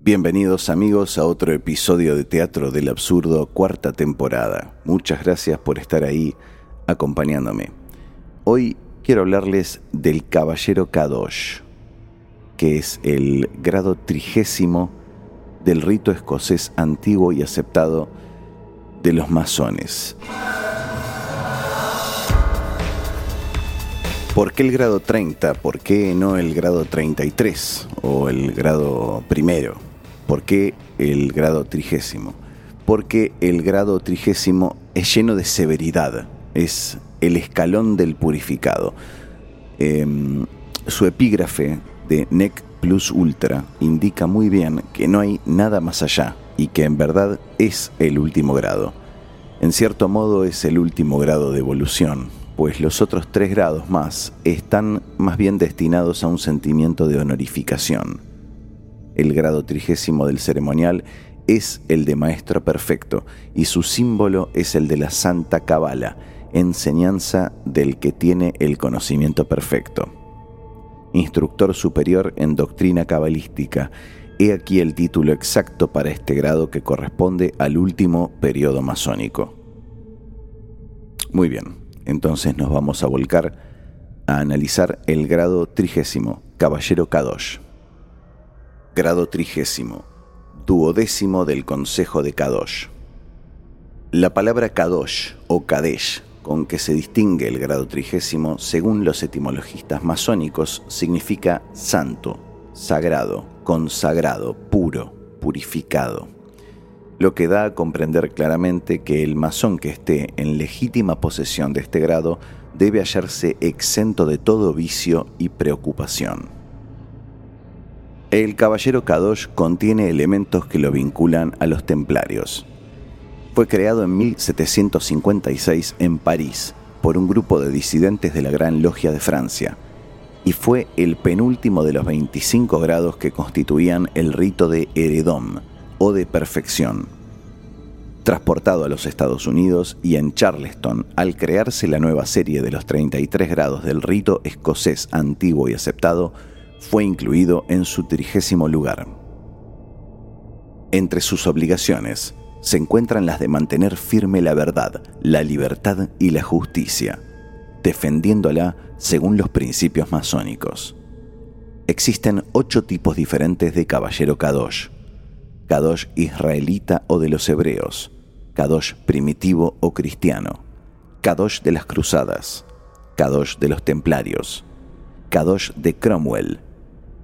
Bienvenidos amigos a otro episodio de Teatro del Absurdo, cuarta temporada. Muchas gracias por estar ahí acompañándome. Hoy quiero hablarles del Caballero Kadosh, que es el grado trigésimo del rito escocés antiguo y aceptado de los masones. ¿Por qué el grado 30? ¿Por qué no el grado 33 o el grado primero? ¿Por qué el grado trigésimo? Porque el grado trigésimo es lleno de severidad, es el escalón del purificado. Em, su epígrafe de Nec Plus Ultra indica muy bien que no hay nada más allá y que en verdad es el último grado. En cierto modo es el último grado de evolución, pues los otros tres grados más están más bien destinados a un sentimiento de honorificación el grado trigésimo del ceremonial, es el de Maestro Perfecto y su símbolo es el de la Santa Cabala, enseñanza del que tiene el conocimiento perfecto. Instructor superior en doctrina cabalística, he aquí el título exacto para este grado que corresponde al último periodo masónico. Muy bien, entonces nos vamos a volcar a analizar el grado trigésimo, Caballero Kadosh grado trigésimo, duodécimo del Consejo de Kadosh. La palabra Kadosh o Kadesh, con que se distingue el grado trigésimo, según los etimologistas masónicos, significa santo, sagrado, consagrado, puro, purificado. Lo que da a comprender claramente que el masón que esté en legítima posesión de este grado debe hallarse exento de todo vicio y preocupación. El Caballero Kadosh contiene elementos que lo vinculan a los templarios. Fue creado en 1756 en París por un grupo de disidentes de la Gran Logia de Francia y fue el penúltimo de los 25 grados que constituían el rito de heredom o de perfección. Transportado a los Estados Unidos y en Charleston, al crearse la nueva serie de los 33 grados del rito escocés antiguo y aceptado, fue incluido en su trigésimo lugar. Entre sus obligaciones se encuentran las de mantener firme la verdad, la libertad y la justicia, defendiéndola según los principios masónicos. Existen ocho tipos diferentes de caballero Kadosh. Kadosh israelita o de los hebreos, Kadosh primitivo o cristiano, Kadosh de las cruzadas, Kadosh de los templarios, Kadosh de Cromwell,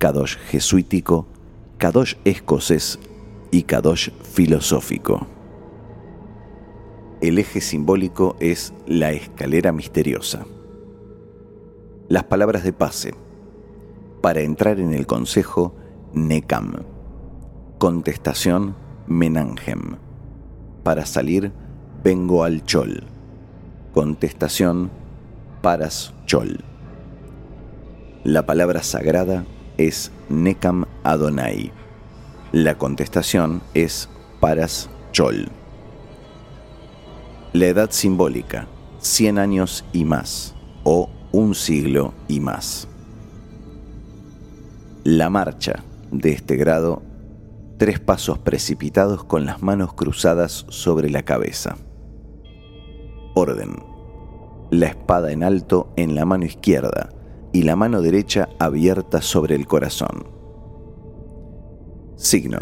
Kadosh jesuítico, Kadosh escocés y Kadosh filosófico. El eje simbólico es la escalera misteriosa. Las palabras de pase. Para entrar en el consejo, Nekam. Contestación, Menangem. Para salir, vengo al Chol. Contestación, Paras Chol. La palabra sagrada es Nekam Adonai. La contestación es Paras Chol. La edad simbólica, 100 años y más, o un siglo y más. La marcha de este grado, tres pasos precipitados con las manos cruzadas sobre la cabeza. Orden. La espada en alto en la mano izquierda, y la mano derecha abierta sobre el corazón. Signo.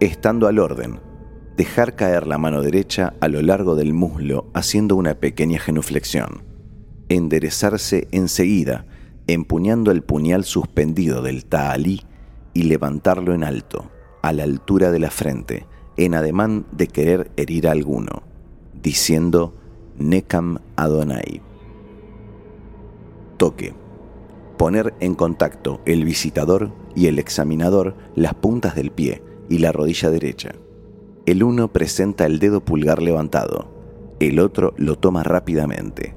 Estando al orden, dejar caer la mano derecha a lo largo del muslo haciendo una pequeña genuflexión. Enderezarse enseguida, empuñando el puñal suspendido del ta'alí y levantarlo en alto, a la altura de la frente, en ademán de querer herir a alguno, diciendo Nekam Adonai toque. Poner en contacto el visitador y el examinador las puntas del pie y la rodilla derecha. El uno presenta el dedo pulgar levantado, el otro lo toma rápidamente.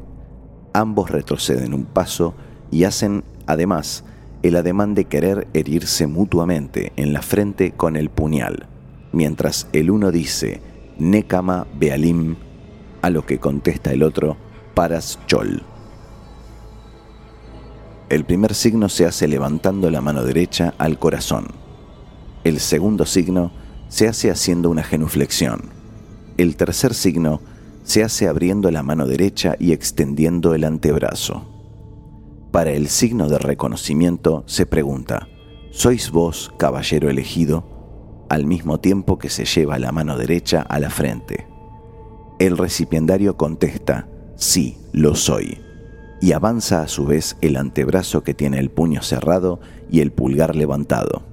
Ambos retroceden un paso y hacen, además, el ademán de querer herirse mutuamente en la frente con el puñal, mientras el uno dice Nekama Bealim, a lo que contesta el otro Paras Chol. El primer signo se hace levantando la mano derecha al corazón. El segundo signo se hace haciendo una genuflexión. El tercer signo se hace abriendo la mano derecha y extendiendo el antebrazo. Para el signo de reconocimiento se pregunta, ¿sois vos, caballero elegido? Al mismo tiempo que se lleva la mano derecha a la frente. El recipiendario contesta, sí, lo soy, y avanza a su vez el antebrazo que tiene el puño cerrado y el pulgar levantado.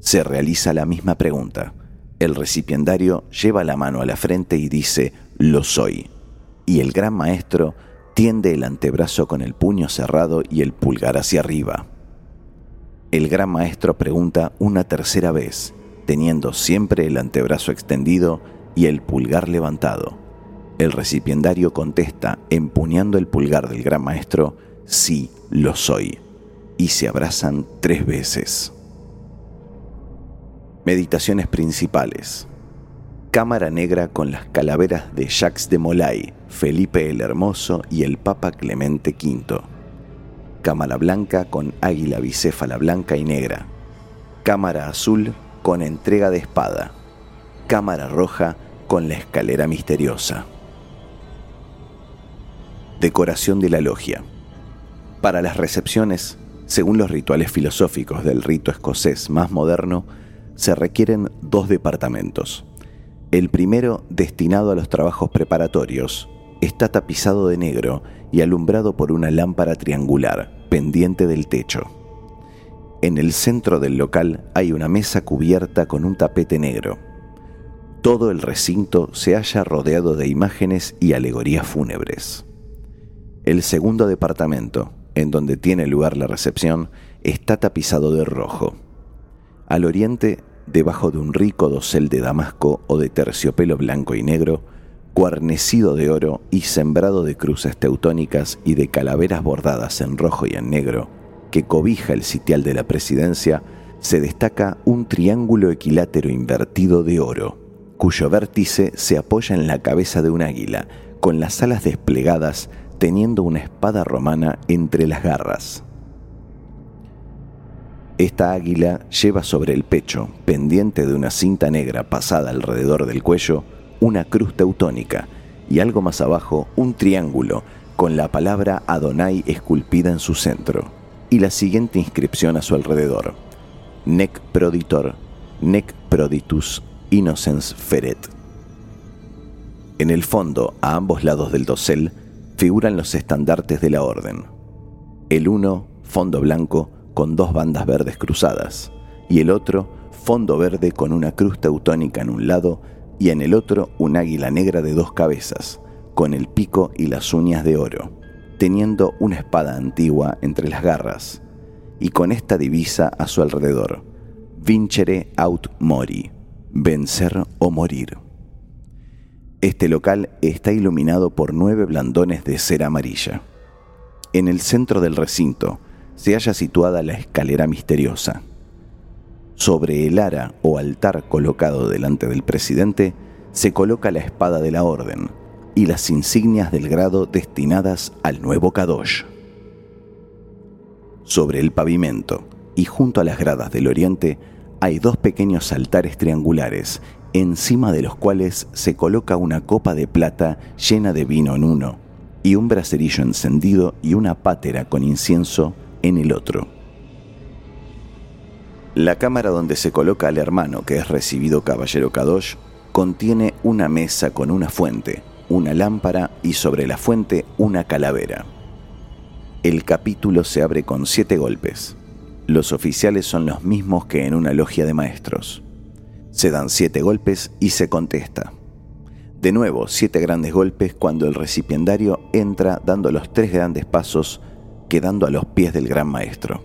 Se realiza la misma pregunta, el recipiendario lleva la mano a la frente y dice, lo soy. Y el gran maestro tiende el antebrazo con el puño cerrado y el pulgar hacia arriba. El gran maestro pregunta una tercera vez, teniendo siempre el antebrazo extendido y el pulgar levantado. El recipiendario contesta, empuñando el pulgar del gran maestro, sí, lo soy. Y se abrazan tres veces. Meditaciones principales. Cámara negra con las calaveras de Jacques de Molay, Felipe el Hermoso y el Papa Clemente V. Cámara blanca con águila bicéfala blanca y negra. Cámara azul con entrega de espada. Cámara roja con la escalera misteriosa. Decoración de la logia. Para las recepciones, según los rituales filosóficos del rito escocés más moderno, se requieren dos departamentos. El primero, destinado a los trabajos preparatorios, está tapizado de negro y alumbrado por una lámpara triangular pendiente del techo. En el centro del local hay una mesa cubierta con un tapete negro. Todo el recinto se halla rodeado de imágenes y alegorías fúnebres. El segundo departamento, en donde tiene lugar la recepción, está tapizado de rojo. Al oriente, debajo de un rico dosel de damasco o de terciopelo blanco y negro, guarnecido de oro y sembrado de cruces teutónicas y de calaveras bordadas en rojo y en negro, que cobija el sitial de la presidencia, se destaca un triángulo equilátero invertido de oro, cuyo vértice se apoya en la cabeza de un águila, con las alas desplegadas, teniendo una espada romana entre las garras. Esta águila lleva sobre el pecho, pendiente de una cinta negra pasada alrededor del cuello, una cruz teutónica y algo más abajo un triángulo con la palabra Adonai esculpida en su centro y la siguiente inscripción a su alrededor: Nec proditor, nec proditus innocens feret. En el fondo, a ambos lados del dosel, figuran los estandartes de la orden. El uno, fondo blanco, con dos bandas verdes cruzadas, y el otro fondo verde con una cruz teutónica en un lado y en el otro un águila negra de dos cabezas, con el pico y las uñas de oro, teniendo una espada antigua entre las garras, y con esta divisa a su alrededor, Vincere aut mori, vencer o morir. Este local está iluminado por nueve blandones de cera amarilla. En el centro del recinto, se halla situada la escalera misteriosa. Sobre el ara o altar colocado delante del presidente se coloca la espada de la orden y las insignias del grado destinadas al nuevo Kadosh. Sobre el pavimento y junto a las gradas del oriente hay dos pequeños altares triangulares, encima de los cuales se coloca una copa de plata llena de vino en uno, y un bracerillo encendido y una pátera con incienso en el otro. La cámara donde se coloca al hermano que es recibido caballero Kadosh contiene una mesa con una fuente, una lámpara y sobre la fuente una calavera. El capítulo se abre con siete golpes. Los oficiales son los mismos que en una logia de maestros. Se dan siete golpes y se contesta. De nuevo, siete grandes golpes cuando el recipiendario entra dando los tres grandes pasos quedando a los pies del gran maestro.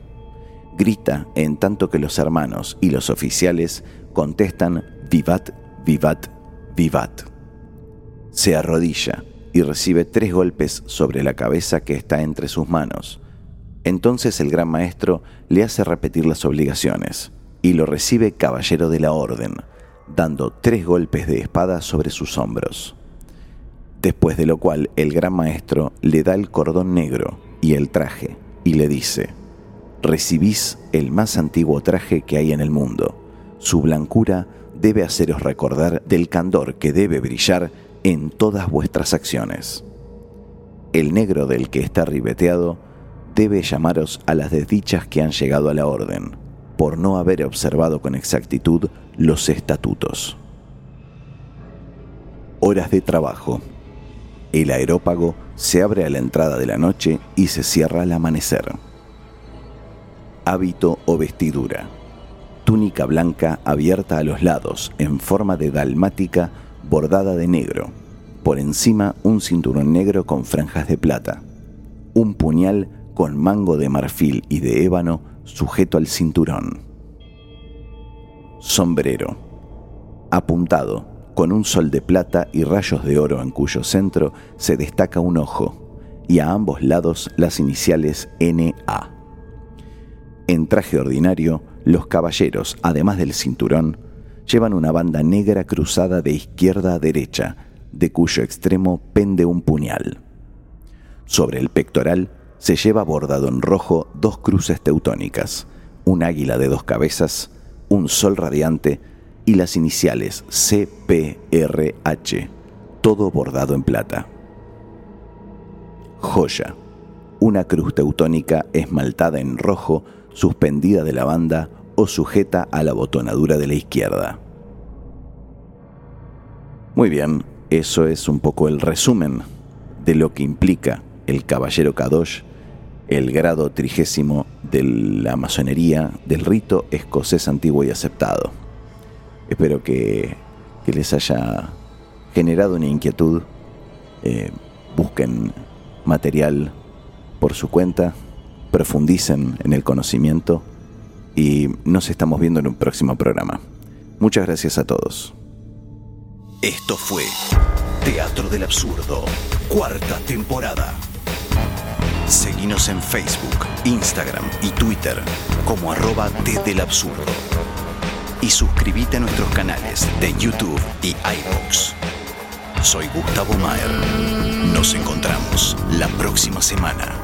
Grita en tanto que los hermanos y los oficiales contestan Vivat, Vivat, Vivat. Se arrodilla y recibe tres golpes sobre la cabeza que está entre sus manos. Entonces el gran maestro le hace repetir las obligaciones y lo recibe caballero de la orden, dando tres golpes de espada sobre sus hombros. Después de lo cual el gran maestro le da el cordón negro y el traje y le dice, recibís el más antiguo traje que hay en el mundo. Su blancura debe haceros recordar del candor que debe brillar en todas vuestras acciones. El negro del que está ribeteado debe llamaros a las desdichas que han llegado a la orden, por no haber observado con exactitud los estatutos. Horas de trabajo. El aerópago se abre a la entrada de la noche y se cierra al amanecer. Hábito o vestidura. Túnica blanca abierta a los lados en forma de dalmática bordada de negro. Por encima un cinturón negro con franjas de plata. Un puñal con mango de marfil y de ébano sujeto al cinturón. Sombrero. Apuntado, con un sol de plata y rayos de oro en cuyo centro se destaca un ojo, y a ambos lados las iniciales NA. En traje ordinario, los caballeros, además del cinturón, llevan una banda negra cruzada de izquierda a derecha, de cuyo extremo pende un puñal. Sobre el pectoral se lleva bordado en rojo dos cruces teutónicas, un águila de dos cabezas, un sol radiante y las iniciales CPRH, todo bordado en plata. Joya, una cruz teutónica esmaltada en rojo, suspendida de la banda o sujeta a la botonadura de la izquierda. Muy bien, eso es un poco el resumen de lo que implica el Caballero Kadosh, el grado trigésimo de la masonería del rito escocés antiguo y aceptado. Espero que, les haya generado una inquietud. Eh, busquen material por su cuenta, profundicen en el conocimiento y nos estamos viendo en un próximo programa. Muchas gracias a todos. Esto fue Teatro del Absurdo, cuarta temporada. Seguinos en Facebook, Instagram y Twitter como arroba desde el absurdo. Y suscríbete a nuestros canales de YouTube y iVoox. Soy Gustavo Maer. Nos encontramos la próxima semana.